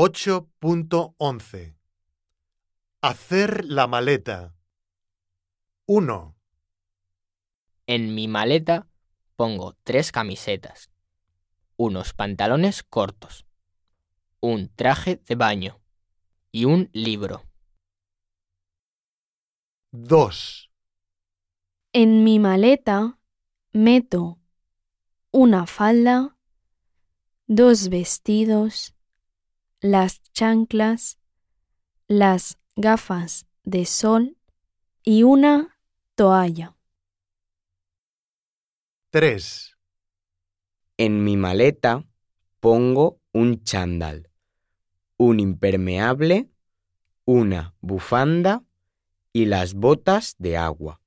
8.11 Hacer la maleta. 1, En mi maleta pongo tres camisetas, unos pantalones cortos, un traje de baño. Y un libro. 2, En mi maleta meto una falda, dos vestidos, las chanclas, las gafas de sol y una toalla. 3, En mi maleta pongo un chándal, un impermeable, una bufanda y las botas de agua.